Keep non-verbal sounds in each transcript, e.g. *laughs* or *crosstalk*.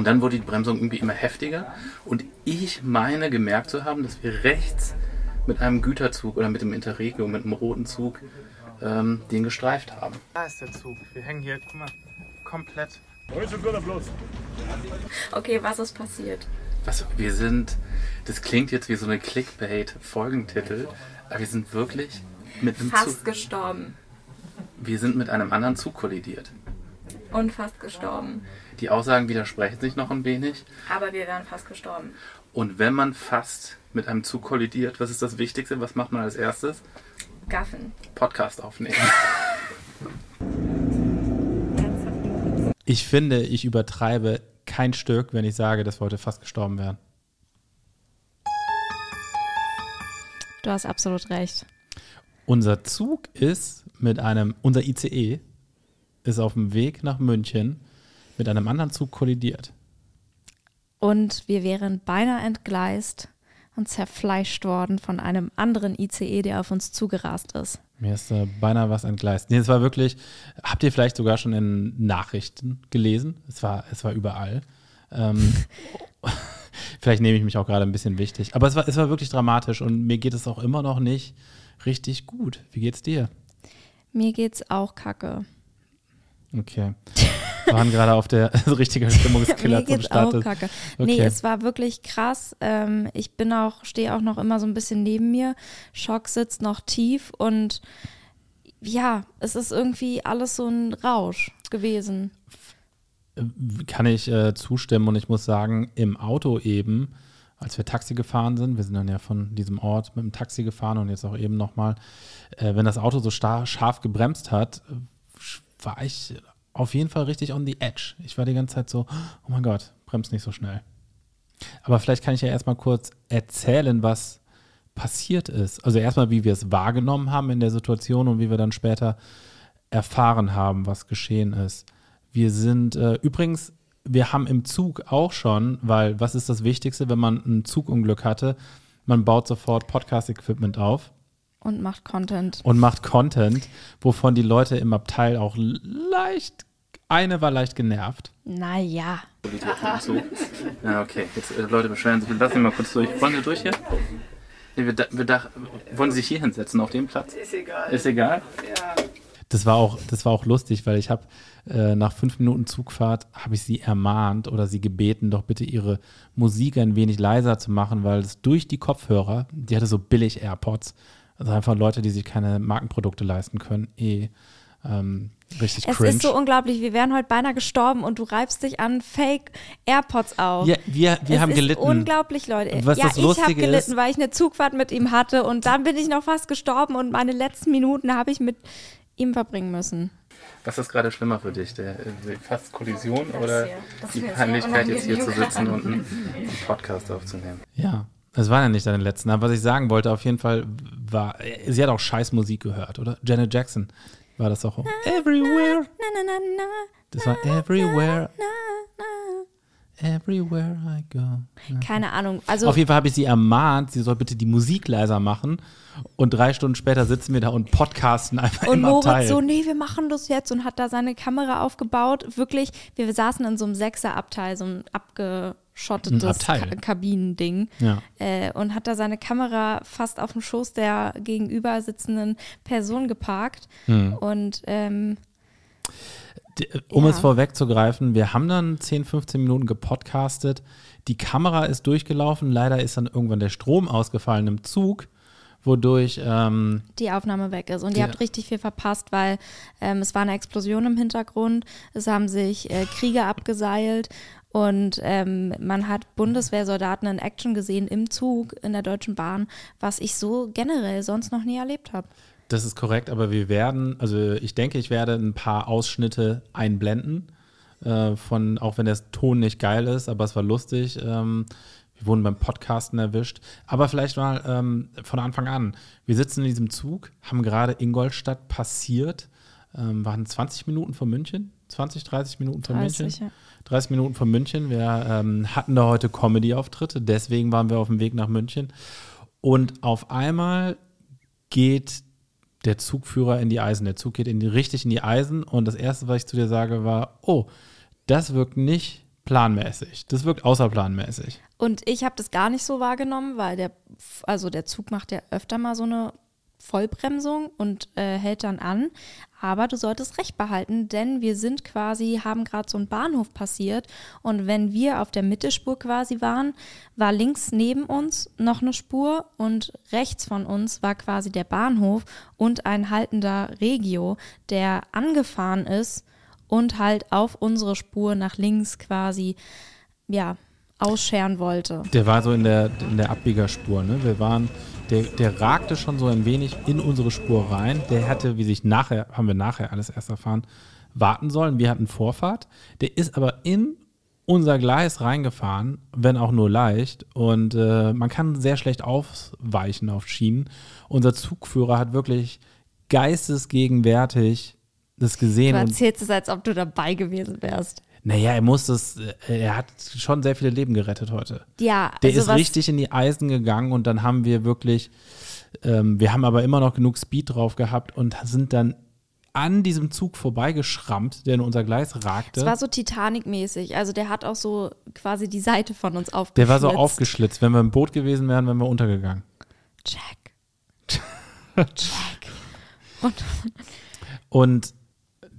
Und dann wurde die Bremsung irgendwie immer heftiger. Und ich meine gemerkt zu haben, dass wir rechts mit einem Güterzug oder mit dem Interregio, mit einem roten Zug, ähm, den gestreift haben. Da ist der Zug. Wir hängen hier, guck mal, komplett. Okay, was ist passiert? Was, wir sind, das klingt jetzt wie so eine Clickbait-Folgentitel, aber wir sind wirklich mit einem Fast Zug. gestorben. Wir sind mit einem anderen Zug kollidiert. Und fast gestorben. Die Aussagen widersprechen sich noch ein wenig. Aber wir wären fast gestorben. Und wenn man fast mit einem Zug kollidiert, was ist das Wichtigste? Was macht man als erstes? Gaffen. Podcast aufnehmen. Ich finde, ich übertreibe kein Stück, wenn ich sage, dass wir heute fast gestorben wären. Du hast absolut recht. Unser Zug ist mit einem, unser ICE ist auf dem Weg nach München mit einem anderen Zug kollidiert. Und wir wären beinahe entgleist und zerfleischt worden von einem anderen ICE, der auf uns zugerast ist. Mir ist äh, beinahe was entgleist. Nee, es war wirklich, habt ihr vielleicht sogar schon in Nachrichten gelesen? Es war, es war überall. Ähm, *laughs* vielleicht nehme ich mich auch gerade ein bisschen wichtig. Aber es war, es war wirklich dramatisch und mir geht es auch immer noch nicht richtig gut. Wie geht's dir? Mir geht's auch kacke. Okay. Wir waren gerade auf der *laughs* richtigen Stimmungskiller zum Start. auch kacke. Okay. Nee, es war wirklich krass. Ähm, ich bin auch, stehe auch noch immer so ein bisschen neben mir. Schock sitzt noch tief und ja, es ist irgendwie alles so ein Rausch gewesen. kann ich äh, zustimmen und ich muss sagen, im Auto eben, als wir Taxi gefahren sind, wir sind dann ja von diesem Ort mit dem Taxi gefahren und jetzt auch eben nochmal, äh, wenn das Auto so scharf gebremst hat, war ich auf jeden Fall richtig on the edge. Ich war die ganze Zeit so, oh mein Gott, bremst nicht so schnell. Aber vielleicht kann ich ja erstmal kurz erzählen, was passiert ist. Also erstmal, wie wir es wahrgenommen haben in der Situation und wie wir dann später erfahren haben, was geschehen ist. Wir sind äh, übrigens, wir haben im Zug auch schon, weil was ist das Wichtigste, wenn man ein Zugunglück hatte? Man baut sofort Podcast-Equipment auf Und macht Content. und macht Content, wovon die Leute im Abteil auch leicht, eine war leicht genervt. Naja. *laughs* Ja, okay. Jetzt, äh, Leute beschweren sich. Wir lassen ihn mal kurz durch. Wollen wir durch hier? Nee, wir, wir dach, wollen Sie sich hier hinsetzen, auf dem Platz? Ist egal. Ist egal? Das war auch, das war auch lustig, weil ich habe äh, nach fünf Minuten Zugfahrt habe ich sie ermahnt oder sie gebeten, doch bitte ihre Musik ein wenig leiser zu machen, weil es durch die Kopfhörer, die hatte so billig AirPods, also einfach Leute, die sich keine Markenprodukte leisten können, eh ähm, richtig Es cringe. ist so unglaublich. Wir wären heute beinahe gestorben und du reibst dich an Fake AirPods auf. ja, wir, wir es haben ist gelitten. unglaublich, Leute. Was ja, das ich habe gelitten, ist- weil ich eine Zugfahrt mit ihm hatte und dann bin ich noch fast gestorben und meine letzten Minuten habe ich mit ihm verbringen müssen. Was ist gerade schlimmer für dich? Der, äh, die fast Kollision oder hier. Das die Peinlichkeit, jetzt hier zu sitzen und einen, *laughs* einen Podcast aufzunehmen? Ja, es waren ja nicht deine letzten. Aber was ich sagen wollte, auf jeden Fall war, sie hat auch scheiß Musik gehört, oder? Janet Jackson war das auch. Everywhere. Na, na, na, na, Das war Everywhere, na, na. Everywhere I go. Keine Ahnung. Also Auf jeden Fall habe ich sie ermahnt, sie soll bitte die Musik leiser machen. Und drei Stunden später sitzen wir da und podcasten einfach und im Moritz Abteil. so, nee, wir machen das jetzt und hat da seine Kamera aufgebaut. Wirklich, wir saßen in so einem Sechserabteil, so ein abgeschottetes. Ka Kabinending. Ja. Äh, und hat da seine Kamera fast auf dem Schoß der gegenüber sitzenden Person geparkt. Hm. Und ähm, D- Um Ja. es vorwegzugreifen, wir haben dann 10, 15 Minuten gepodcastet. Die Kamera ist durchgelaufen. Leider ist dann irgendwann der Strom ausgefallen im Zug, wodurch ähm, die Aufnahme weg ist. Und ihr habt richtig viel verpasst, weil ähm, es war eine Explosion im Hintergrund. Es haben sich äh, Krieger abgeseilt und ähm, man hat Bundeswehrsoldaten in Action gesehen im Zug in der Deutschen Bahn, was ich so generell sonst noch nie erlebt habe. Das ist korrekt, aber wir werden, also ich denke, ich werde ein paar Ausschnitte einblenden. Äh, von, auch wenn der Ton nicht geil ist, aber es war lustig. Ähm, wir wurden beim Podcasten erwischt. Aber vielleicht mal ähm, von Anfang an. Wir sitzen in diesem Zug, haben gerade Ingolstadt passiert, ähm, waren 20 Minuten von München, 20, 30 Minuten von 30, München. ja. 30 Minuten von München. Wir ähm, hatten da heute Comedy-Auftritte, deswegen waren wir auf dem Weg nach München. Und auf einmal geht der Zugführer in die Eisen. Der Zug geht in die, richtig in die Eisen. Und das Erste, was ich zu dir sage, war, oh, das wirkt nicht planmäßig. Das wirkt außerplanmäßig. Und ich habe das gar nicht so wahrgenommen, weil der, also der Zug macht ja öfter mal so eine Vollbremsung und äh, hält dann an. Aber du solltest recht behalten, denn wir sind quasi, haben gerade so einen Bahnhof passiert und wenn wir auf der Mittelspur quasi waren, war links neben uns noch eine Spur und rechts von uns war quasi der Bahnhof und ein haltender Regio, der angefahren ist und halt auf unsere Spur nach links quasi, ja, ausscheren wollte. Der war so in der, in der Abbiegerspur, ne? Wir waren, der, der ragte schon so ein wenig in unsere Spur rein. Der hätte, wie sich nachher, haben wir nachher alles erst erfahren, warten sollen. Wir hatten Vorfahrt. Der ist aber in unser Gleis reingefahren, wenn auch nur leicht. Und äh, man kann sehr schlecht aufweichen auf Schienen. Unser Zugführer hat wirklich geistesgegenwärtig das gesehen. Du erzählst es, als ob du dabei gewesen wärst. Naja, er muss das, äh, er hat schon sehr viele Leben gerettet heute. Ja, Der also ist richtig in die Eisen gegangen und dann haben wir wirklich, ähm, wir haben aber immer noch genug Speed drauf gehabt und sind dann an diesem Zug vorbeigeschrammt, der in unser Gleis ragte. Es war so Titanic-mäßig. Also der hat auch so quasi die Seite von uns aufgeschlitzt. Der war so aufgeschlitzt. Wenn wir im Boot gewesen wären, wären wir untergegangen. Jack. Jack. *laughs* Und, und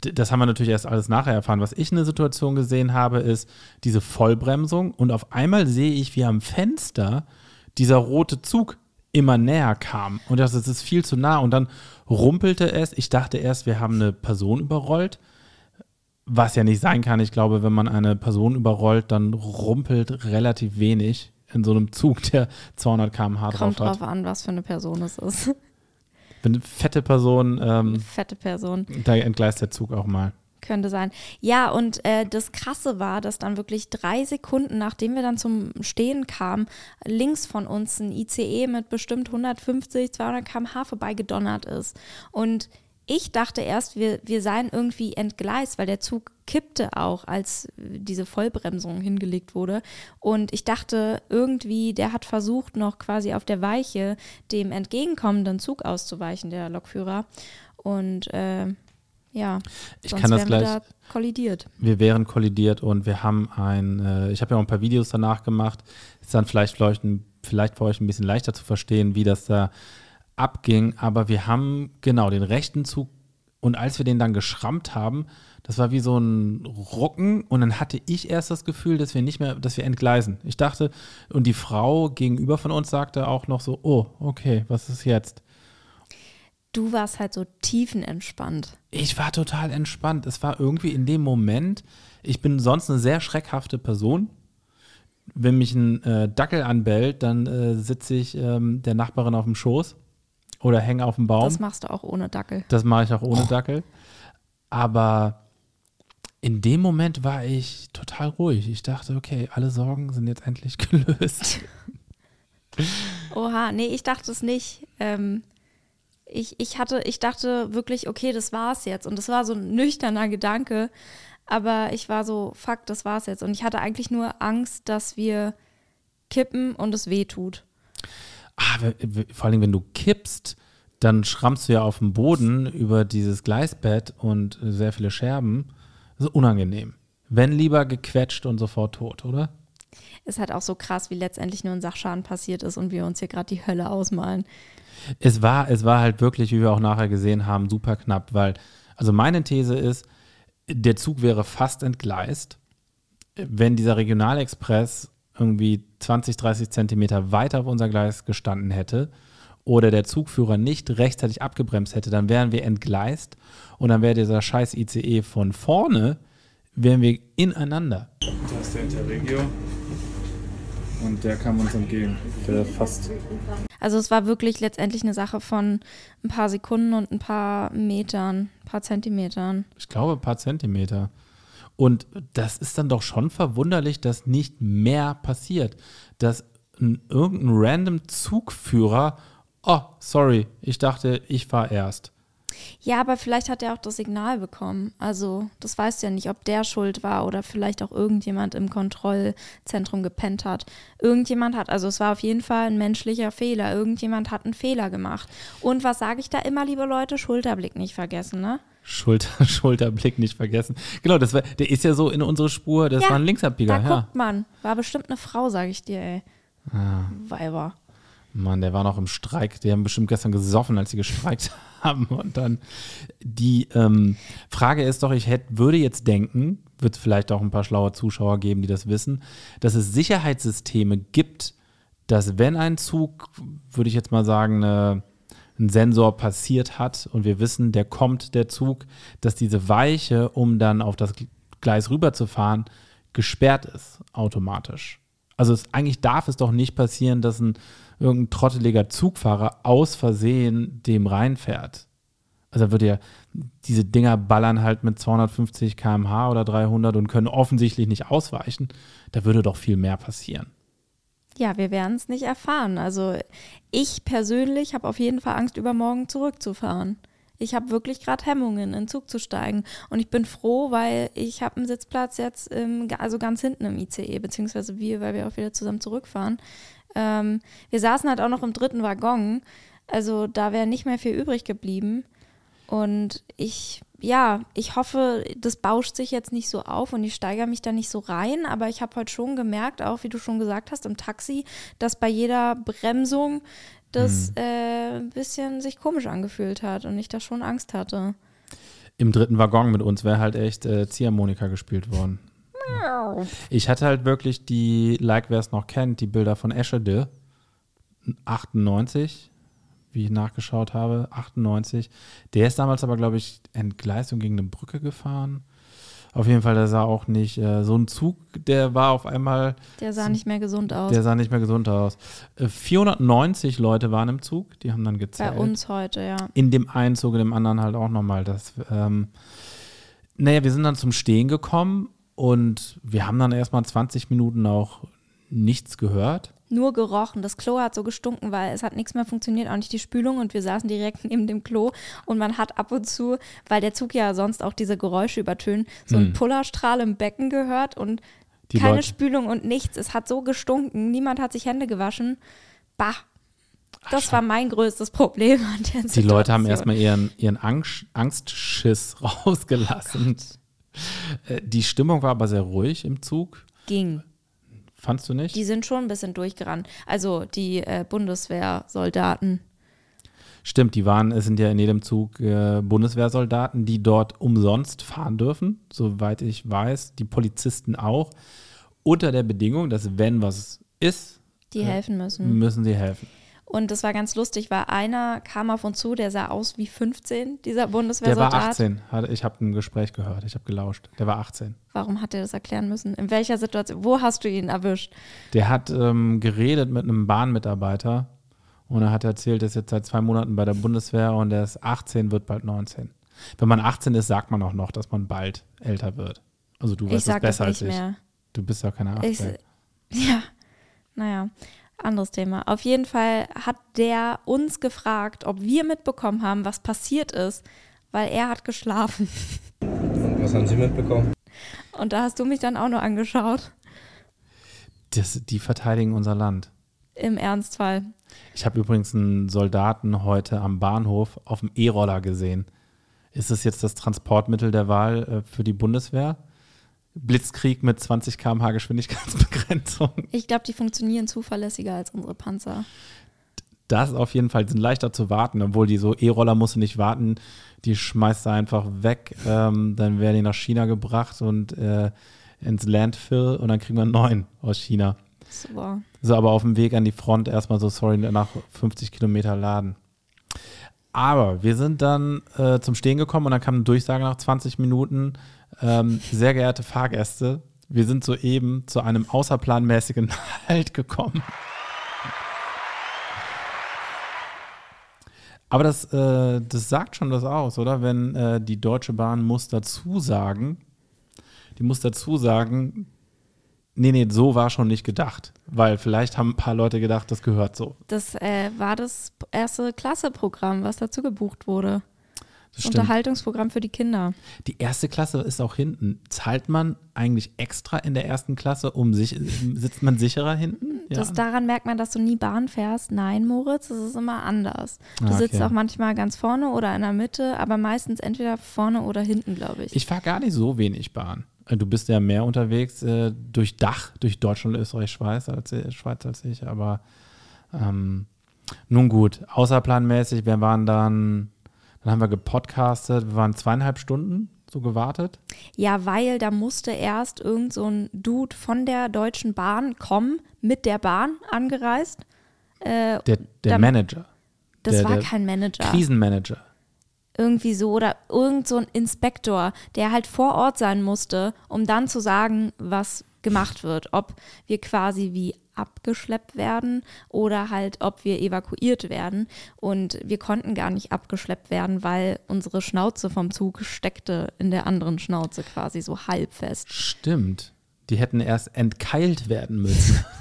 das haben wir natürlich erst alles nachher erfahren. Was ich in der Situation gesehen habe, ist diese Vollbremsung und auf einmal sehe ich, wie am Fenster dieser rote Zug immer näher kam. Und das ist viel zu nah. Und dann rumpelte es. Ich dachte erst, wir haben eine Person überrollt. Was ja nicht sein kann. Ich glaube, wenn man eine Person überrollt, dann rumpelt relativ wenig in so einem Zug, der 200 km/h drauf hat. Kommt drauf an, was für eine Person es ist. Wenn eine fette Person. Ähm, fette Person. Da entgleist der Zug auch mal. Könnte sein. Ja, und äh, das Krasse war, dass dann wirklich drei Sekunden, nachdem wir dann zum Stehen kamen, links von uns ein ICE mit bestimmt 150, 200 km/h vorbeigedonnert ist. Und ich dachte erst, wir, wir seien irgendwie entgleist, weil der Zug kippte auch, als diese Vollbremsung hingelegt wurde. Und ich dachte irgendwie, der hat versucht, noch quasi auf der Weiche dem entgegenkommenden Zug auszuweichen, der Lokführer. Und äh, ja, ich kann das gleich. Da kollidiert. Wir wären kollidiert und wir haben ein, äh, ich habe ja auch ein paar Videos danach gemacht. Ist dann vielleicht, vielleicht, vielleicht für euch ein bisschen leichter zu verstehen, wie das da abging. Aber wir haben genau den rechten Zug und als wir den dann geschrammt haben, das war wie so ein Rucken und dann hatte ich erst das Gefühl, dass wir nicht mehr, dass wir entgleisen. Ich dachte, und die Frau gegenüber von uns sagte auch noch so, oh, okay, was ist jetzt? Du warst halt so tiefenentspannt. Ich war total entspannt. Es war irgendwie in dem Moment, ich bin sonst eine sehr schreckhafte Person. Wenn mich ein äh, Dackel anbellt, dann äh, sitze ich ähm, der Nachbarin auf dem Schoß oder hänge auf dem Baum. Das machst du auch ohne Dackel. Das mache ich auch ohne oh. Dackel. Aber in dem Moment war ich total ruhig. Ich dachte, okay, alle Sorgen sind jetzt endlich *laughs* gelöst. *laughs* Oha, nee, ich dachte es nicht. Ähm, ich, ich hatte, ich dachte wirklich, okay, das war's jetzt. Und das war so ein nüchterner Gedanke. Aber ich war so, fuck, das war's jetzt. Und ich hatte eigentlich nur Angst, dass wir kippen und es weh tut. Ah, vor allem, wenn du kippst, dann schrammst du ja auf dem Boden über dieses Gleisbett und sehr viele Scherben. Das ist unangenehm. Wenn lieber gequetscht und sofort tot, oder? Ist halt auch so krass, wie letztendlich nur ein Sachschaden passiert ist und wir uns hier gerade die Hölle ausmalen. Es war, es war halt wirklich, wie wir auch nachher gesehen haben, super knapp, weil, also meine These ist, der Zug wäre fast entgleist, wenn dieser Regionalexpress irgendwie 20, 30 Zentimeter weiter auf unser Gleis gestanden hätte oder der Zugführer nicht rechtzeitig abgebremst hätte, dann wären wir entgleist und dann wäre dieser scheiß ICE von vorne, wären wir ineinander. Da ist der Interregio und der kam uns entgegen. Der fast. Also es war wirklich letztendlich eine Sache von ein paar Sekunden und ein paar Metern, ein paar Zentimetern. Ich glaube, ein paar Zentimeter. Und das ist dann doch schon verwunderlich, dass nicht mehr passiert. Dass ein, irgendein random Zugführer oh, sorry, ich dachte, ich war erst. Ja, aber vielleicht hat er auch das Signal bekommen. Also, das weißt du ja nicht, ob der schuld war oder vielleicht auch irgendjemand im Kontrollzentrum gepennt hat. Irgendjemand hat, also es war auf jeden Fall ein menschlicher Fehler. Irgendjemand hat einen Fehler gemacht. Und was sage ich da immer, liebe Leute? Schulterblick nicht vergessen, ne? Schulter, *laughs* Schulterblick nicht vergessen. Genau, das war, der ist ja so in unsere Spur, das Ja, war ein Linksabbieger, Da ja. guckt man. War bestimmt eine Frau, sag ich dir, ey. Ah. Weiber. Mann, der war noch im Streik. Die haben bestimmt gestern gesoffen, als sie gestreikt *laughs* haben. Und dann die ähm, Frage ist doch, ich hätte, würde jetzt denken, wird es vielleicht auch ein paar schlaue Zuschauer geben, die das wissen, dass es Sicherheitssysteme gibt, dass wenn ein Zug, würde ich jetzt mal sagen, eine, ein Sensor passiert hat und wir wissen, der kommt, der Zug, dass diese Weiche, um dann auf das Gleis rüberzufahren, gesperrt ist automatisch. Also es, eigentlich darf es doch nicht passieren, dass ein irgendein trotteliger Zugfahrer aus Versehen dem reinfährt. Also da würde ja, diese Dinger ballern halt mit 250 km/h oder 300 und können offensichtlich nicht ausweichen. Da würde doch viel mehr passieren. Ja, wir werden es nicht erfahren. Also ich persönlich habe auf jeden Fall Angst, übermorgen zurückzufahren. Ich habe wirklich gerade Hemmungen, in den Zug zu steigen. Und ich bin froh, weil ich habe einen Sitzplatz jetzt, im, also ganz hinten im ICE, beziehungsweise wir, weil wir auch wieder zusammen zurückfahren. Ähm, wir saßen halt auch noch im dritten Waggon. Also da wäre nicht mehr viel übrig geblieben. Und ich, ja, ich hoffe, das bauscht sich jetzt nicht so auf und ich steigere mich da nicht so rein. Aber ich habe heute schon gemerkt, auch wie du schon gesagt hast, im Taxi, dass bei jeder Bremsung das äh, ein bisschen sich komisch angefühlt hat und ich da schon Angst hatte. Im dritten Waggon mit uns wäre halt echt äh, Ziehharmonika gespielt worden. Ich hatte halt wirklich die, like wer es noch kennt, die Bilder von Eschede 98, wie ich nachgeschaut habe, 98. Der ist damals aber, glaube ich, Entgleisung gegen eine Brücke gefahren. Auf jeden Fall, der sah auch nicht, äh, so ein Zug, der war auf einmal, Der sah nicht mehr gesund aus. der sah nicht mehr gesund aus. Äh, 490 Leute waren im Zug, die haben dann bei gezählt. uns heute, ja. In dem einen Zug, in dem anderen halt auch nochmal. Das, ähm, naja, wir sind dann zum Stehen gekommen und wir haben dann erstmal 20 Minuten auch nichts gehört. Nur gerochen. Das Klo hat so gestunken, weil es hat nichts mehr funktioniert, auch nicht die Spülung und wir saßen direkt *laughs* neben dem Klo und man hat ab und zu, weil der Zug ja sonst auch diese Geräusche übertönt, so einen Pullerstrahl im Becken gehört und Hm. Die keine Leute- Spülung und nichts. Es hat so gestunken. Niemand hat sich Hände gewaschen. Bah. Das war mein größtes Problem an der Die Leute haben Situation. erstmal ihren, ihren Angst, Angstschiss *laughs* rausgelassen. Äh, Die Stimmung war aber sehr ruhig im Zug. ging. Fandst du nicht? Die sind schon ein bisschen durchgerannt. Also die äh, Bundeswehrsoldaten. Stimmt, die waren, es sind ja in jedem Zug äh, Bundeswehrsoldaten, die dort umsonst fahren dürfen, soweit ich weiß, die Polizisten auch, unter der Bedingung, dass wenn was ist, Die helfen müssen. müssen sie helfen. Und das war ganz lustig, weil einer kam auf uns zu, der sah aus wie 15, dieser Der Bundeswehrsoldat. war 18, Hat- ich habe ein Gespräch gehört, ich habe gelauscht. Der war 18. Warum hat er das erklären müssen? In welcher Situation? Wo hast du ihn erwischt? Der hat ähm, geredet mit einem Bahnmitarbeiter und er hat erzählt, er ist jetzt seit zwei Monaten bei der Bundeswehr und er ist 18, wird bald 19. Wenn man 18 ist, sagt man auch noch, dass man bald älter wird. Also du weißt es besser als ich. mehr. Du bist ja keine 18. Ich, ja, naja, anderes Thema. Auf jeden Fall hat der uns gefragt, ob wir mitbekommen haben, was passiert ist, weil er hat geschlafen. Und was haben Sie mitbekommen? Und da hast du mich dann auch nur angeschaut. das, die verteidigen unser Land. Im Ernstfall. Ich habe übrigens einen Soldaten heute am Bahnhof auf dem E-Roller gesehen. Ist es jetzt das Transportmittel der Wahl äh, für die Bundeswehr? Blitzkrieg mit 20 km/h Geschwindigkeitsbegrenzung. *laughs* Ich glaube, die funktionieren zuverlässiger als unsere Panzer. Das auf jeden Fall sind leichter zu warten, obwohl die so E-Roller musst du nicht warten, die schmeißt du einfach weg, ähm, dann werden die nach China gebracht und äh, ins Landfill und dann kriegen wir einen neuen aus China. So. So, aber auf dem Weg an die Front erstmal so, sorry, nach 50 Kilometer laden. Aber wir sind dann äh, zum Stehen gekommen und dann kam eine Durchsage nach 20 Minuten. Ähm, sehr geehrte Fahrgäste, wir sind soeben zu einem außerplanmäßigen *laughs* Halt gekommen. Aber das, äh, das sagt schon das aus, oder? Wenn äh, die Deutsche Bahn muss dazu sagen, die muss dazu sagen, nee, nee, so war schon nicht gedacht. Weil vielleicht haben ein paar Leute gedacht, das gehört so. Das äh, war das erste Klasse-Programm, was dazu gebucht wurde. Das Das Unterhaltungsprogramm für die Kinder. Die erste Klasse ist auch hinten. Zahlt man eigentlich extra in der ersten Klasse, um sich, sitzt man sicherer hinten? Das, Jahren? daran merkt man, dass du nie Bahn fährst. Nein, Moritz, es ist immer anders. Du Ah, sitzt okay. auch manchmal ganz vorne oder in der Mitte, aber meistens entweder vorne oder hinten, glaube ich. Ich fahre gar nicht so wenig Bahn. Äh, Du bist ja mehr unterwegs äh, durch Dach, durch Deutschland, Österreich, Schweiz als, Schweiz als ich, aber ähm, nun gut, außerplanmäßig, wir waren dann, dann haben wir gepodcastet, wir waren zweieinhalb Stunden so gewartet. Ja, weil da musste erst irgend so ein Dude von der Deutschen Bahn kommen, mit der Bahn angereist. Äh, Der, der Dann- Manager, das Der- war der kein Manager. Krisenmanager. Irgendwie so oder irgend so ein Inspektor, der halt vor Ort sein musste, um dann zu sagen, was gemacht wird. Ob wir quasi wie abgeschleppt werden oder halt, ob wir evakuiert werden. Und wir konnten gar nicht abgeschleppt werden, weil unsere Schnauze vom Zug steckte in der anderen Schnauze quasi so halb fest. Stimmt. Die hätten erst entkeilt werden müssen. *laughs*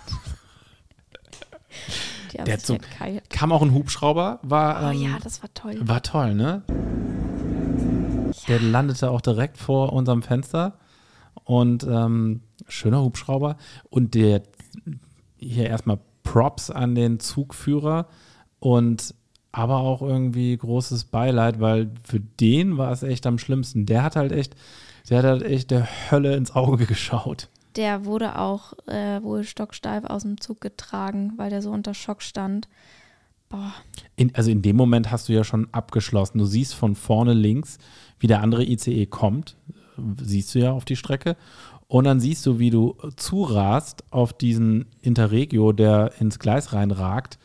Der Zug- entkeilt. Kam auch ein Hubschrauber, war, Oh ähm, ja, das war toll. war toll, ne? Der landete auch direkt vor unserem Fenster und ähm, schöner Hubschrauber und der hier erstmal Props an den Zugführer und aber auch irgendwie großes Beileid, weil für den war es echt am schlimmsten. Der hat halt echt, der hat halt echt der Hölle ins Auge geschaut. Der wurde auch äh, wohl stocksteif aus dem Zug getragen, weil der so unter Schock stand. Boah, In, also in dem Moment hast du ja schon abgeschlossen. Du siehst von vorne links, wie der andere ICE kommt. Siehst du ja auf die Strecke. Und dann siehst du, wie du zurast auf diesen Interregio, der ins Gleis reinragt.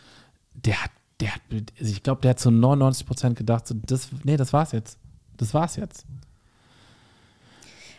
Der hat, der hat, ich glaube, der hat zu 99 Prozent gedacht, so, das, nee, das war's jetzt. Das war's jetzt.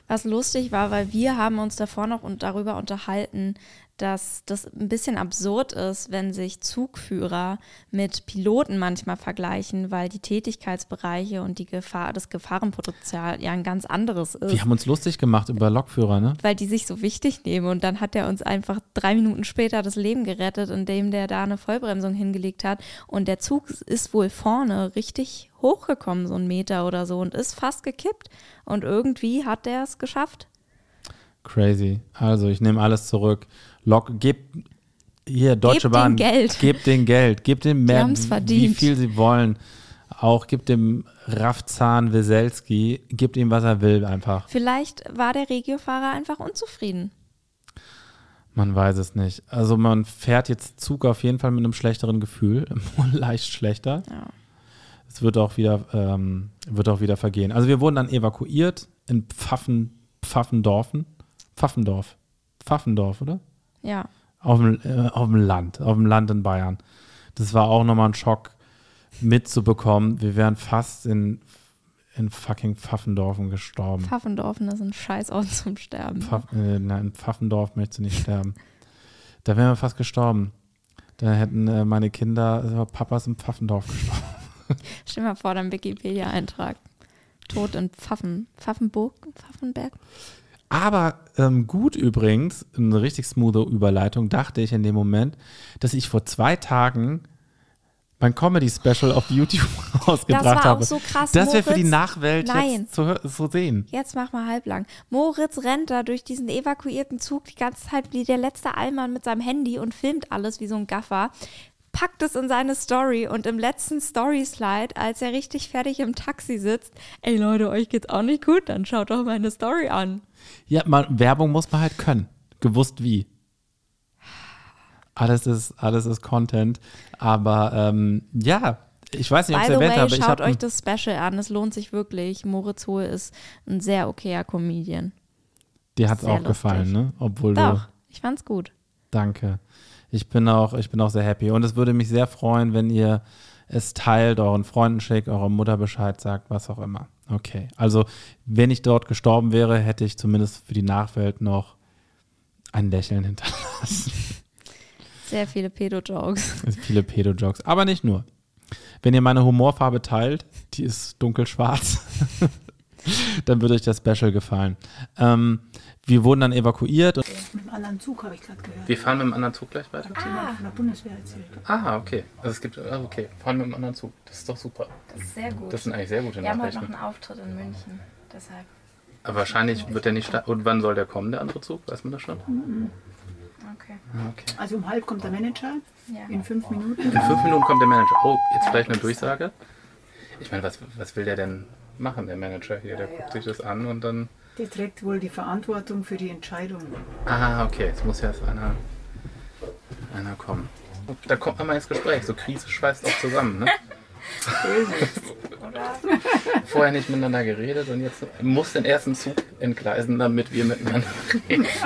Was lustig war, weil wir haben uns davor noch und darüber unterhalten, dass das ein bisschen absurd ist, wenn sich Zugführer mit Piloten manchmal vergleichen, weil die Tätigkeitsbereiche und die Gefahr, das Gefahrenpotenzial ja ein ganz anderes ist. Wir haben uns lustig gemacht über Lokführer, ne? weil die sich so wichtig nehmen. Und dann hat er uns einfach drei Minuten später das Leben gerettet, indem der da eine Vollbremsung hingelegt hat. Und der Zug ist wohl vorne richtig hochgekommen, so einen Meter oder so, und ist fast gekippt. Und irgendwie hat der es geschafft. Crazy. Also, ich nehme alles zurück. Lok, gib hier Deutsche Gebt Bahn. Geld. Gebt den Geld. Gebt dem mehr, wie viel sie wollen. Auch gibt dem Rafzahn Weselski, gibt ihm, was er will, einfach. Vielleicht war der Regiofahrer einfach unzufrieden. Man weiß es nicht. Also, man fährt jetzt Zug auf jeden Fall mit einem schlechteren Gefühl. *laughs* Leicht schlechter. Ja. Es wird auch wieder, ähm, wird auch wieder vergehen. Also, wir wurden dann evakuiert in Pfaffen, Pfaffendorfen. Pfaffendorf. Pfaffendorf, oder? Ja. Auf dem, äh, auf dem Land, auf dem Land in Bayern. Das war auch nochmal ein Schock mitzubekommen. Wir wären fast in, in fucking Pfaffendorfen gestorben. Pfaffendorfen ist ein Scheißort zum Sterben. Pfaff, äh, nein, in Pfaffendorf möchte nicht sterben. Da wären wir fast gestorben. Da hätten äh, meine Kinder, also Papas in Pfaffendorf gestorben. *laughs* Stell dir mal vor, dein Wikipedia-Eintrag. Tod in Pfaffen. Pfaffenburg? Pfaffenberg? Aber ähm, gut übrigens, eine richtig smoothe Überleitung, dachte ich in dem Moment, dass ich vor zwei Tagen mein Comedy-Special auf YouTube *laughs* rausgebracht war auch habe. so krass, Das wäre für die. Nachwelt Nein. jetzt zu, zu sehen. Jetzt mach mal halblang. Moritz rennt da durch diesen evakuierten Zug die ganze Zeit wie der letzte Allmann mit seinem Handy und filmt alles wie so ein Gaffer. Packt es in seine Story und im letzten Story-Slide, als er richtig fertig im Taxi sitzt, ey Leute, euch geht's auch nicht gut, dann schaut doch meine Story an. Ja, man, Werbung muss man halt können. Gewusst wie. Alles ist, alles ist Content. Aber ähm, ja, ich weiß nicht, ob es erwähnt way, habe. Ich schaut euch das Special an, es lohnt sich wirklich. Moritz Hohe ist ein sehr okayer Comedian. dir hat es auch gefallen, lustig. ne? Obwohl Doch, du. ich fand's gut. Danke. Ich bin auch, ich bin auch sehr happy. Und es würde mich sehr freuen, wenn ihr es teilt, euren Freunden schickt, eurer Mutter Bescheid sagt, was auch immer. Okay. Also, wenn ich dort gestorben wäre, hätte ich zumindest für die Nachwelt noch ein Lächeln hinterlassen. *laughs* Sehr viele Pedo-Jokes. *laughs* Viele Pedo-Jokes. Aber nicht nur. Wenn ihr meine Humorfarbe teilt, die ist dunkelschwarz, *laughs* dann würde euch das Special gefallen. Ähm, wir wurden dann evakuiert. Und Mit einem anderen Zug habe ich gerade gehört. Wir fahren mit dem anderen Zug gleich weiter. Hat jemand von der Bundeswehr erzählt. Ah, okay. Also es gibt, ah, okay, fahren mit dem anderen Zug. Das ist doch super. Das ist sehr gut. Das sind eigentlich sehr gute Wir haben heute noch Nachrichten. einen Auftritt in München. Deshalb. Aber wahrscheinlich wird der nicht starten. Und wann soll der kommen, der andere Zug? Weiß man das schon? Okay. Okay. Also um halb kommt der Manager, Ja. in fünf Minuten. In fünf Minuten kommt der Manager. Oh, jetzt vielleicht eine Durchsage. Ich meine, was, was will der denn machen, der Manager hier? Der guckt sich das an und dann. Der trägt wohl die Verantwortung für die Entscheidung. Ah, okay, jetzt muss ja erst einer, einer kommen. Da kommt man mal ins Gespräch. So Krise schweißt auch zusammen, ne? *laughs* Vorher nicht miteinander geredet und jetzt muss den ersten Zug entgleisen, damit wir miteinander reden. *laughs*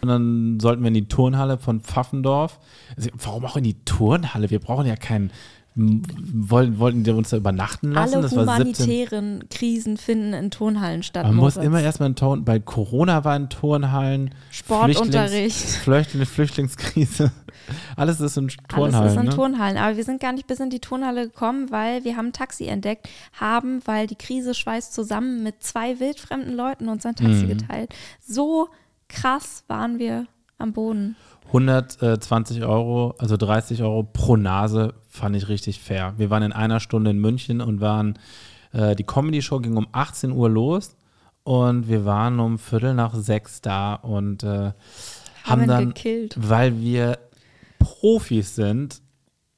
Und dann sollten wir in die Turnhalle von Pfaffendorf. Also, warum auch in die Turnhalle? Wir brauchen ja keinen. Wollten, wollten die uns da übernachten lassen? Alle das war 17. humanitären Krisen finden in Turnhallen statt. Man muss Moritz. immer erstmal in Turn, bei Corona war in Turnhallen. Sportunterricht. Flüchtlings, Flüchtlingskrise. *laughs* Alles ist in Alles Turnhallen. ist in ne? Turnhallen. Aber wir sind gar nicht bis in die Turnhalle gekommen, weil wir haben ein Taxi entdeckt, haben, weil die Krise schweißt zusammen mit zwei wildfremden Leuten uns ein Taxi Mhm. geteilt. So krass waren wir am Boden. 120 Euro, also 30 Euro pro Nase, fand ich richtig fair. Wir waren in einer Stunde in München und waren, äh, die Comedy-Show ging um 18 Uhr los und wir waren um Viertel nach sechs da und äh, haben, Haben dann, gekillt. weil wir Profis sind,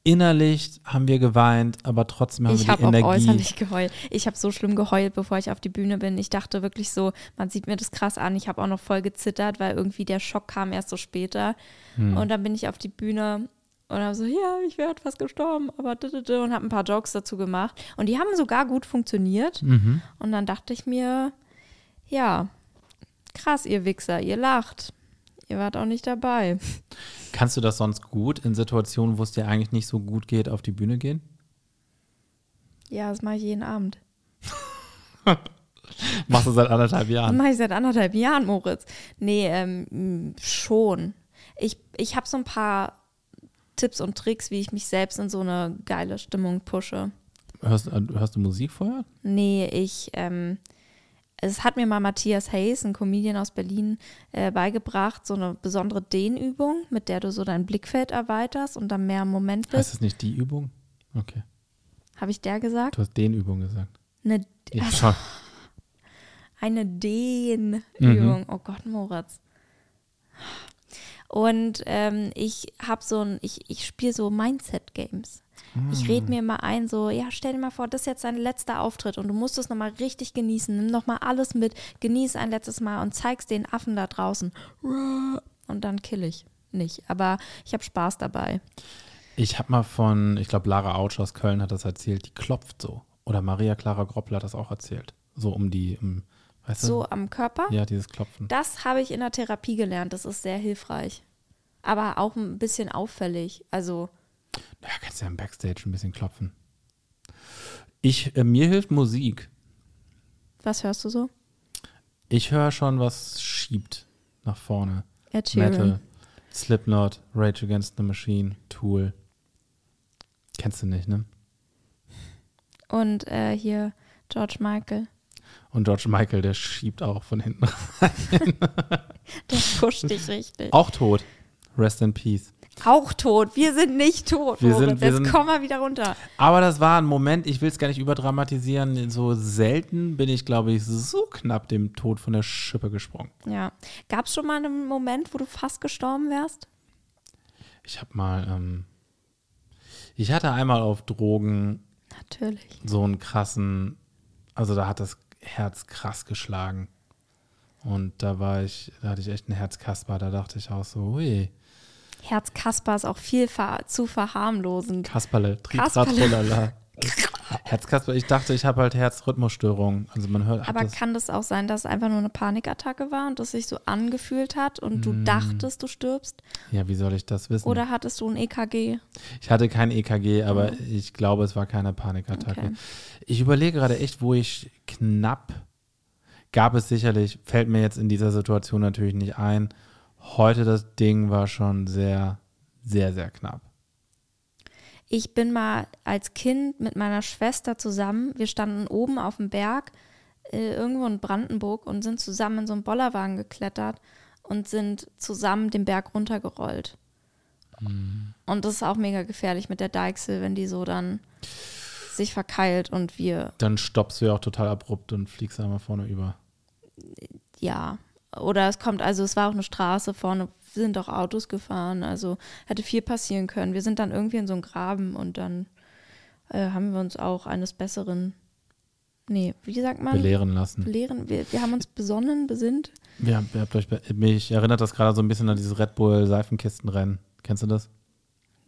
innerlich haben wir geweint, aber trotzdem haben Ich wir die habe auch Energie. äußerlich geheult. Ich habe so schlimm geheult, bevor ich auf die Bühne bin. Ich dachte wirklich so, man sieht mir das krass an. Ich habe auch noch voll gezittert, weil irgendwie der Schock kam erst so später. Hm. Und dann bin ich auf die Bühne und habe so, ja, ich wäre fast gestorben, aber und habe ein paar Jokes dazu gemacht. Und die haben sogar gut funktioniert. Mhm. Und dann dachte ich mir, ja, krass, ihr Wichser, ihr lacht. Ihr wart auch nicht dabei. Kannst du das sonst gut in Situationen, wo es dir eigentlich nicht so gut geht, auf die Bühne gehen? Ja, das mache ich jeden Abend. *laughs* Machst du seit anderthalb Das Jahren. mache ich seit anderthalb Jahren, Moritz. Nee, ähm, schon. Ich, ich habe so ein paar Tipps und Tricks, wie ich mich selbst in so eine geile Stimmung pushe. Hörst, äh, hörst du Musik vorher? Nee, ich, ähm, es hat mir mal Matthias Hayes, ein Comedian aus Berlin, äh, beigebracht, so eine besondere Dehnübung, mit der du so dein Blickfeld erweiterst und dann mehr im Moment Heißt bist. das nicht die Übung? Okay. Habe ich der gesagt? Du hast den Übung gesagt. Eine, Ja, *laughs* schon. eine Dehnübung. Mhm. Oh Gott, Moritz. Und ähm, ich habe so ein, ich, ich spiele so Mindset-Games. Ich Ah. rede mir mal ein, so, ja, stell dir mal vor, das ist jetzt dein letzter Auftritt und du musst es nochmal richtig genießen. Nimm nochmal alles mit, genieß ein letztes Mal und zeig's den Affen da draußen. Und dann kill ich. Nicht. Aber ich habe Spaß dabei. Ich habe mal von, ich glaube, Lara Autsch aus Köln hat das erzählt, die klopft so. Oder Maria Clara Groppler hat das auch erzählt. So um die, um, weißt du? So am Körper. Ja, dieses Klopfen. Das habe ich in der Therapie gelernt. Das ist sehr hilfreich. Aber auch ein bisschen auffällig. Also, Ja, kannst ja im Backstage ein bisschen klopfen. Ich, äh, mir hilft Musik. was hörst du so? Ich höre schon, was schiebt nach vorne. Ed Sheeran. Metal, Slipknot, Rage Against the Machine, Tool. Kennst du nicht, ne? Und äh, hier George Michael. Und George Michael, der schiebt auch von hinten. *laughs* *laughs* Der pusht dich richtig. Auch tot. Rest in Peace. Auch tot. Wir sind nicht tot. Wir Moritz. sind- wir Jetzt sind- komm mal wieder runter. Aber das war ein Moment, ich will es gar nicht überdramatisieren. So selten bin ich, glaube ich, so knapp dem Tod von der Schippe gesprungen. Ja. Gab es schon mal einen Moment, wo du fast gestorben wärst? Ich habe mal, ähm, ich hatte einmal auf Drogen Natürlich. so einen krassen, also da hat das Herz krass geschlagen. Und da war ich, da hatte ich echt ein Herzkasper, da dachte ich auch so, ui, Herz Kaspar ist auch viel ver zu verharmlosend. Kasperle. Tritratrolala. Herzkasper, *laughs* ich dachte, ich habe halt Herzrhythmusstörungen. Also man hört, Aber das, kann das auch sein, dass es einfach nur eine Panikattacke war und das sich so angefühlt hat und Mm. du dachtest, du stirbst? ja, wie soll ich das wissen? Oder hattest du ein EKG? Ich hatte kein EKG, aber ich glaube, es war keine Panikattacke. Okay. Ich überlege gerade echt, wo ich knapp, gab es sicherlich, fällt mir jetzt in dieser Situation natürlich nicht ein. Heute das Ding war schon sehr, sehr, sehr knapp. Ich bin mal als Kind mit meiner Schwester zusammen, wir standen oben auf dem Berg, äh, irgendwo in Brandenburg und sind zusammen in so einen Bollerwagen geklettert und sind zusammen den Berg runtergerollt. Und das ist auch mega gefährlich mit der Deichsel, wenn die so dann sich verkeilt und wir, Dann stoppst du ja auch total abrupt und fliegst einmal vorne über. ja. Oder es kommt, also es war auch eine Straße vorne, sind auch Autos gefahren, also hätte viel passieren können. Wir sind dann irgendwie in so einem Graben und dann äh, haben wir uns auch eines Besseren, nee, wie sagt man? Belehren lassen. Belehren. Wir, wir haben uns besonnen, besinnt. Ja, mich erinnert das gerade so ein bisschen an dieses Red Bull Seifenkistenrennen. Kennst du das?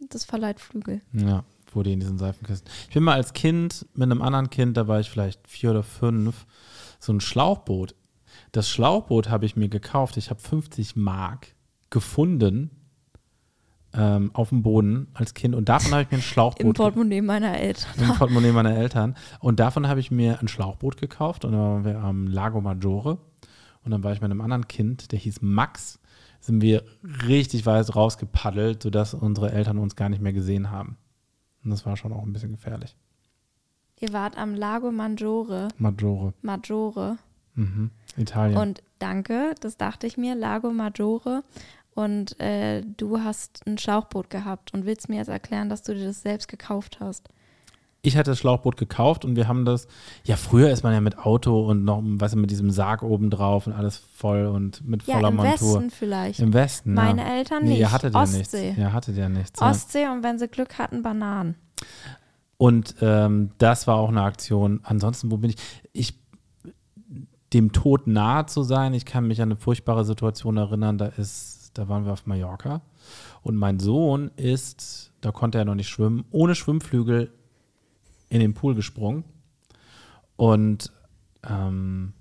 Das verleiht Flügel. Ja, wo die in diesen Seifenkisten. Ich bin mal als Kind mit einem anderen Kind, da war ich vielleicht vier oder fünf, so ein Schlauchboot. Das Schlauchboot habe ich mir gekauft. Ich habe 50 Mark gefunden ähm, auf dem Boden als Kind und davon habe ich mir ein *laughs* Schlauchboot Im Portemonnaie meiner Eltern. im Portemonnaie meiner Eltern. Und davon habe ich mir ein Schlauchboot gekauft und dann waren wir am Lago Maggiore. Und dann war ich mit einem anderen Kind, der hieß Max, sind wir richtig weit rausgepaddelt, sodass unsere Eltern uns gar nicht mehr gesehen haben. Und das war schon auch ein bisschen gefährlich. Ihr wart am Lago Maggiore. Maggiore, Maggiore. Mhm. Italien. Und danke, das dachte ich mir, Lago Maggiore. Und äh, du hast ein Schlauchboot gehabt und willst mir jetzt erklären, dass du dir das selbst gekauft hast. ich hatte das Schlauchboot gekauft und wir haben das, ja, früher ist man ja mit Auto und noch, weißt du, mit diesem Sarg oben drauf und alles voll und mit Ja, voller im Montur. Westen vielleicht. Im Westen, Meine ja. Eltern Nee, nicht. ihr hattet ja Ostsee. nichts. Ihr hattet ja nichts. ja. Ostsee und wenn sie Glück hatten, Bananen. Und ähm, das war auch eine Aktion. Ansonsten, wo bin ich? Ich dem Tod nahe zu sein. Ich kann mich an eine furchtbare Situation erinnern. Da ist, da waren wir auf Mallorca und mein Sohn ist, da konnte er noch nicht schwimmen, ohne Schwimmflügel in den Pool gesprungen. Und ähm,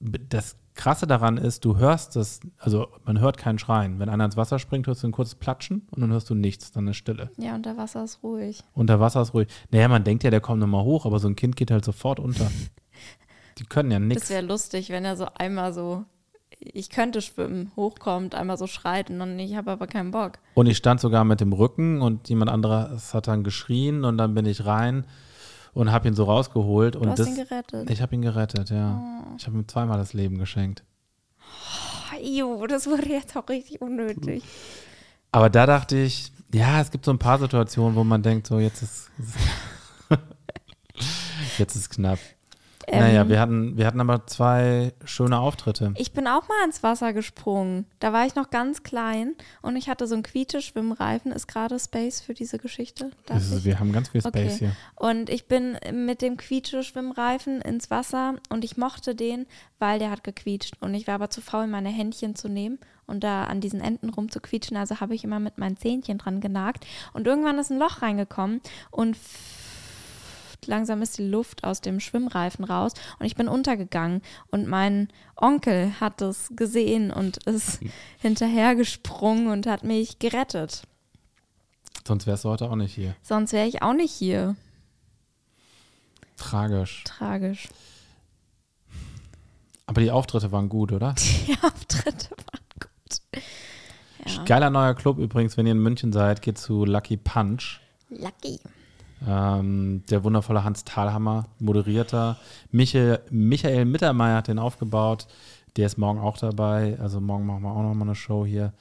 das Krasse daran ist, du hörst das, also man hört kein Schreien. Wenn einer ins Wasser springt, hörst du ein kurzes Platschen und dann hörst du nichts, dann ist Stille. Ja, unter Wasser ist ruhig. Unter Wasser ist ruhig. Naja, man denkt ja, der kommt nochmal hoch, aber so ein Kind geht halt sofort unter. *laughs* Die können ja Das nichts. wäre lustig, wenn er so einmal so, ich könnte schwimmen, hochkommt, einmal so schreit und dann, ich habe aber keinen Bock. Und ich stand sogar mit dem Rücken und jemand anderes hat dann geschrien und dann bin ich rein und habe ihn so rausgeholt. Du und hast das, ihn gerettet. ich habe ihn gerettet, ja. Ich habe ihm zweimal das Leben geschenkt. Oh, das wurde jetzt auch richtig unnötig. Aber da dachte ich, ja, es gibt so ein paar Situationen, wo man denkt, so jetzt ist *laughs* jetzt ist knapp. Naja, Ähm, wir hatten, wir hatten aber zwei schöne Auftritte. Ich bin auch mal ins Wasser gesprungen. Da war ich noch ganz klein und ich hatte so einen Quiete-Schwimmreifen. Ist gerade Space für diese Geschichte? Also, ich? wir haben ganz viel Space Okay. hier. Und ich bin mit dem Quietsche-Schwimmreifen ins Wasser und ich mochte den, weil der hat gequietscht. Und ich war aber zu faul, meine Händchen zu nehmen und da an diesen Enden rumzuquietschen. Also habe ich immer mit meinen Zähnchen dran genagt. Und irgendwann ist ein Loch reingekommen und langsam ist die Luft aus dem Schwimmreifen raus und ich bin untergegangen und mein Onkel hat es gesehen und ist hinterhergesprungen und hat mich gerettet. Sonst wärst du heute auch nicht hier. Sonst wäre ich auch nicht hier. Tragisch. Tragisch. Aber die Auftritte waren gut, oder? *laughs* Die Auftritte waren gut. Ja. Geiler neuer Club übrigens, wenn ihr in München seid, geht zu Lucky Punch. Lucky. Ähm, der wundervolle Hans Thalhammer moderiert da. Michael, Michael Mittermeier hat den aufgebaut. Der ist morgen auch dabei. Also morgen machen wir auch nochmal eine Show hier.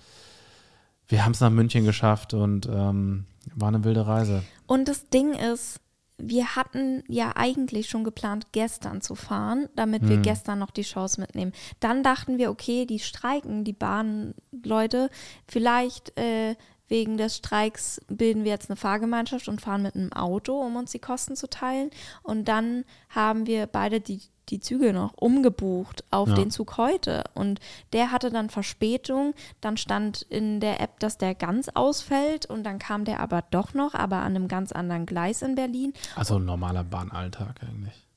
Wir haben es nach München geschafft und ähm, war eine wilde Reise. Und das Ding ist, wir hatten ja eigentlich schon geplant, gestern zu fahren, damit wir gestern noch die Shows mitnehmen. Dann dachten wir, okay, die streiken, die Bahnleute, vielleicht äh, wegen des Streiks bilden wir jetzt eine Fahrgemeinschaft und fahren mit einem Auto, um uns die Kosten zu teilen. Und dann haben wir beide die, die Züge noch umgebucht auf Ja. den Zug heute. Und der hatte dann Verspätung. Dann stand in der App, dass der ganz ausfällt. Und dann kam der aber doch noch, aber an einem ganz anderen Gleis in Berlin. Also ein normaler Bahnalltag eigentlich.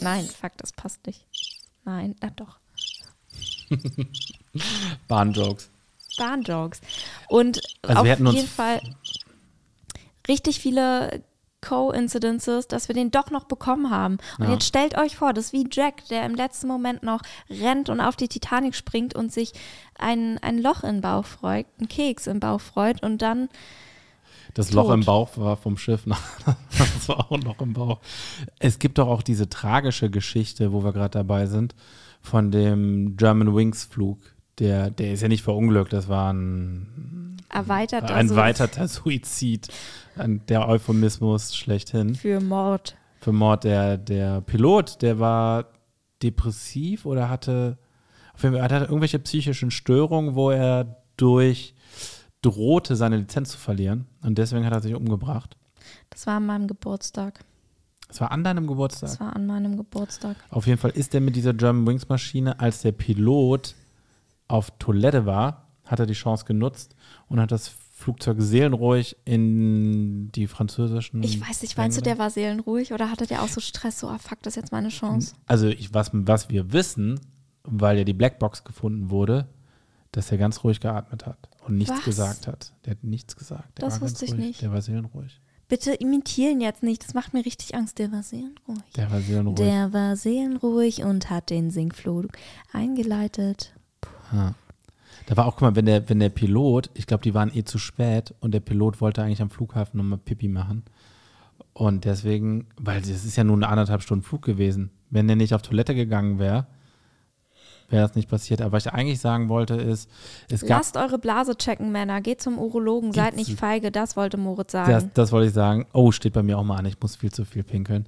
Nein, fuck, das passt nicht. Nein, na doch. *laughs* *laughs* Bahnjokes. Bahnjokes. Und Also auf jeden Fall richtig viele Co-Incidences, dass wir den doch noch bekommen haben. Und Ja. jetzt stellt euch vor, das ist wie Jack, der im letzten Moment noch rennt und auf die Titanic springt und sich ein, ein Loch im Bauch freut, einen Keks im Bauch freut und dann Das Tot. Loch im Bauch war vom Schiff. *laughs* das war auch ein Loch im Bauch. Es gibt doch auch diese tragische Geschichte, wo wir gerade dabei sind, von dem German Wings Flug. Der, der ist ja nicht verunglückt, das war ein, erweitert ein also weiterter Suizid. Der Euphemismus schlechthin. für Mord. Für Mord. Der, der Pilot, der war depressiv oder hatte. Auf jeden Fall hat er irgendwelche psychischen Störungen, wo er durch drohte, seine Lizenz zu verlieren. Und deswegen hat er sich umgebracht. Das war an meinem Geburtstag. Das war an deinem Geburtstag. Das war an meinem Geburtstag. Auf jeden Fall ist er mit dieser German Wings Maschine, als der Pilot auf Toilette war, hat er die Chance genutzt und hat das Flugzeug seelenruhig in die französischen. Ich weiß nicht, meinst du, der war seelenruhig oder hatte der auch so Stress, so, ah fuck, das ist jetzt meine Chance? Also ich, was, was wir wissen, weil ja die Blackbox gefunden wurde, dass er ganz ruhig geatmet hat und nichts Was? gesagt hat. Der hat nichts gesagt. Der Das wusste ich ruhig. nicht. Der war seelenruhig. Bitte imitieren jetzt nicht, das macht mir richtig Angst. Der war seelenruhig. Der war seelenruhig. Der war seelenruhig und hat den Sinkflug eingeleitet. Ja. Da war auch, guck mal, wenn der, wenn der Pilot, ich glaube, die waren eh zu spät und der Pilot wollte eigentlich am Flughafen nochmal Pipi machen. Und deswegen, weil das ist ja nur eine anderthalb Stunden Flug gewesen. Wenn der nicht auf Toilette gegangen wäre, wäre das nicht passiert. Aber was ich eigentlich sagen wollte, ist, es gab. Lasst eure Blase checken, Männer. Geht zum Urologen, seid nicht feige. Das wollte Moritz Das, sagen. das wollte ich sagen. Oh, steht bei mir auch mal an. Ich muss viel zu viel pinkeln.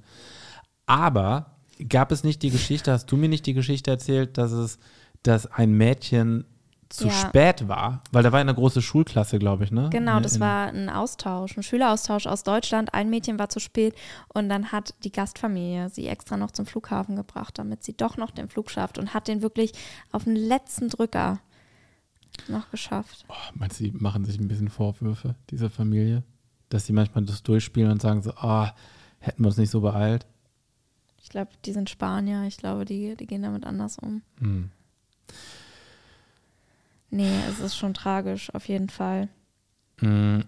Aber gab es nicht die Geschichte, hast du mir nicht die Geschichte erzählt, dass es, dass ein Mädchen zu Ja. spät war? Weil da war eine große Schulklasse, glaube ich, ne? Genau, In- das in- war ein Austausch, ein Schüleraustausch aus Deutschland. Ein Mädchen war zu spät und dann hat die Gastfamilie sie extra noch zum Flughafen gebracht, damit sie doch noch den Flug schafft und hat den wirklich auf den letzten Drücker noch geschafft. Oh, meinst du, die machen sich ein bisschen Vorwürfe, diese Familie? Dass sie manchmal das durchspielen und sagen so, ah, hätten wir uns nicht so beeilt? Ich glaube, die sind Spanier. Ich glaube, die, die gehen damit anders um. Hm. Nee, es ist schon tragisch, auf jeden Fall. Mm,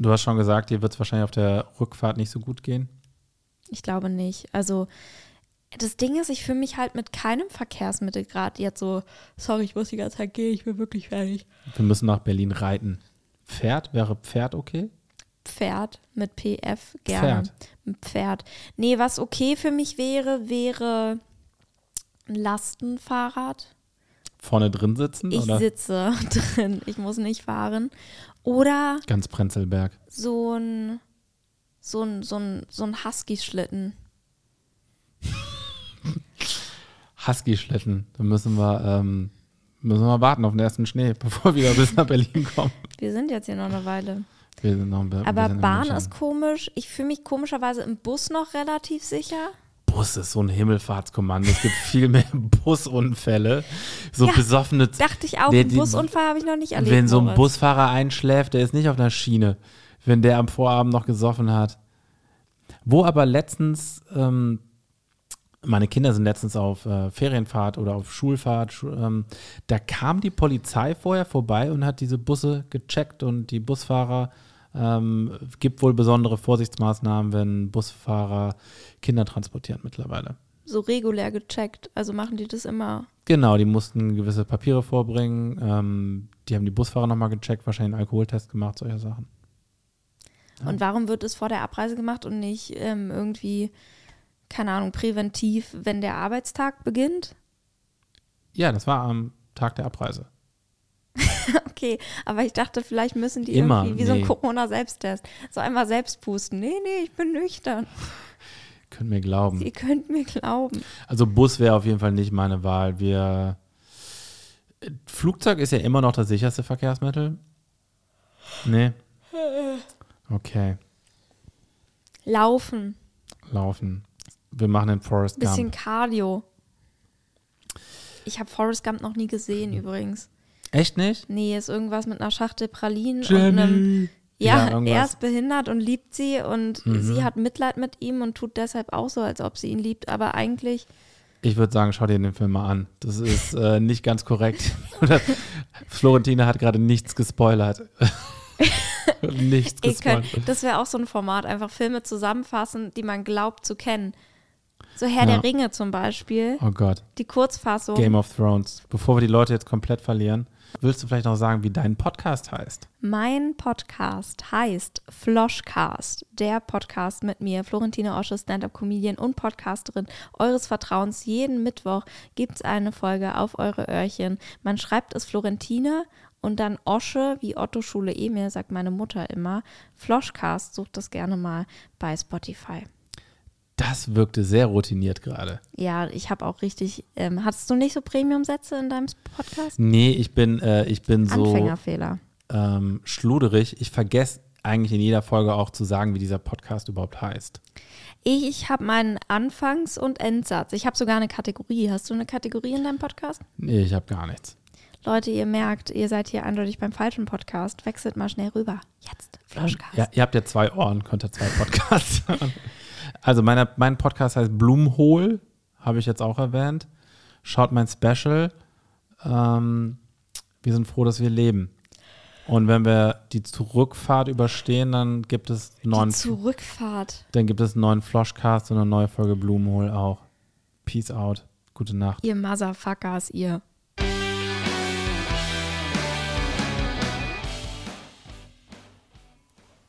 Du hast schon gesagt, dir wird es wahrscheinlich auf der Rückfahrt nicht so gut gehen. Ich glaube nicht. Also, das Ding ist, ich fühle mich halt mit keinem Verkehrsmittel gerade jetzt so, sorry, ich muss die ganze Zeit gehen, ich bin wirklich fertig. Wir müssen nach Berlin reiten. Pferd? Wäre Pferd okay? Pferd mit PF gerne. Pferd. Pferd. Nee, was okay für mich wäre, wäre ein Lastenfahrrad. Vorne drin sitzen? Ich oder sitze *laughs* drin, ich muss nicht fahren. Oder ganz Prenzlberg? so ein, so ein, so ein, so ein Husky-Schlitten. *laughs* Husky-Schlitten. Da müssen wir, ähm, müssen wir warten auf den ersten Schnee, *laughs* bevor wir wieder bis nach Berlin kommen. Wir sind jetzt hier noch eine Weile. Wir sind noch ein Aber Bahn ist komisch. Ich fühle mich komischerweise im Bus noch relativ sicher. Bus ist so ein Himmelfahrtskommando. Es gibt viel mehr *laughs* Busunfälle. So Ja, besoffene. Dachte ich auch, Der- einen Busunfall habe ich noch nicht erlebt. Wenn so ein Moritz. Busfahrer einschläft, der ist nicht auf einer Schiene, wenn der am Vorabend noch gesoffen hat. Wo aber letztens, ähm, meine Kinder sind letztens auf äh, Ferienfahrt oder auf Schulfahrt, Schu ähm, da kam die Polizei vorher vorbei und hat diese Busse gecheckt und die Busfahrer ähm, gibt wohl besondere Vorsichtsmaßnahmen, wenn Busfahrer Kinder transportieren mittlerweile. So regulär gecheckt. Also machen die das immer. Genau, die mussten gewisse Papiere vorbringen. Ähm, die haben die Busfahrer nochmal gecheckt, wahrscheinlich einen Alkoholtest gemacht, solche Sachen. Und warum wird es vor der Abreise gemacht und nicht ähm, irgendwie, keine Ahnung, präventiv, wenn der Arbeitstag beginnt? Ja, das war am Tag der Abreise. *laughs* Okay, aber ich dachte, vielleicht müssen die Immer, irgendwie wie so ein nee. Corona-Selbsttest. So einmal selbst pusten. Nee, nee, ich bin nüchtern. *laughs* Könnt mir glauben. Ihr könnt mir glauben. Also Bus wäre auf jeden Fall nicht meine Wahl. Wir Flugzeug ist ja immer noch das sicherste Verkehrsmittel. Nee. *laughs* Okay, Laufen. laufen. Wir machen den Forest Bisschen Gump. Cardio. Ich habe Forrest Gump noch nie gesehen übrigens. Echt nicht? Nee, ist irgendwas mit einer Schachtel Pralinen und einem. Ja, Ja, er ist behindert und liebt sie und Mhm. sie hat Mitleid mit ihm und tut deshalb auch so, als ob sie ihn liebt. Aber eigentlich, Ich würde sagen, schau dir den Film mal an. Das ist äh, nicht ganz korrekt. *laughs* Florentine hat gerade nichts gespoilert. *laughs* nichts ihr könnt, gespoilert. das wäre auch so ein Format, einfach Filme zusammenfassen, die man glaubt zu kennen. So Herr Ja. der Ringe zum Beispiel, Oh Gott. die Kurzfassung. Game of Thrones. Bevor wir die Leute jetzt komplett verlieren, willst du vielleicht noch sagen, wie dein Podcast heißt? Mein Podcast heißt Floschcast, der Podcast mit mir, Florentine Osche, Stand-Up-Comedian und Podcasterin eures Vertrauens. Jeden Mittwoch gibt es eine Folge auf eure Öhrchen. Man schreibt es Florentine und dann Osche, wie Otto Schule Emil, sagt meine Mutter immer. Floschcast, sucht das gerne mal bei Spotify. Das wirkte sehr routiniert gerade. Ja, ich habe auch richtig. Ähm, hattest du nicht so Premium-Sätze in deinem Podcast? Nee, ich bin, äh, ich bin so Anfängerfehler. ähm, schluderig. Ich vergesse eigentlich in jeder Folge auch zu sagen, wie dieser Podcast überhaupt heißt. Ich habe meinen Anfangs- und Endsatz. Ich habe sogar eine Kategorie. Hast du eine Kategorie in deinem Podcast? Nee, ich habe gar nichts. Leute, ihr merkt, ihr seid hier eindeutig beim falschen Podcast. Wechselt mal schnell rüber. Jetzt, Flaschcast. Ja, ihr habt ja zwei Ohren, könnt ihr zwei Podcasts *laughs* hören. Also meine, mein Podcast heißt Blumenhohl, habe ich jetzt auch erwähnt. Schaut mein Special. Ähm, wir sind froh, dass wir leben. Und wenn wir die Zurückfahrt überstehen, dann gibt es neuen, Die Zurückfahrt. dann gibt es einen neuen Floschcast und eine neue Folge Blumenhohl auch. Peace out. Gute Nacht. Ihr Motherfuckers, ihr.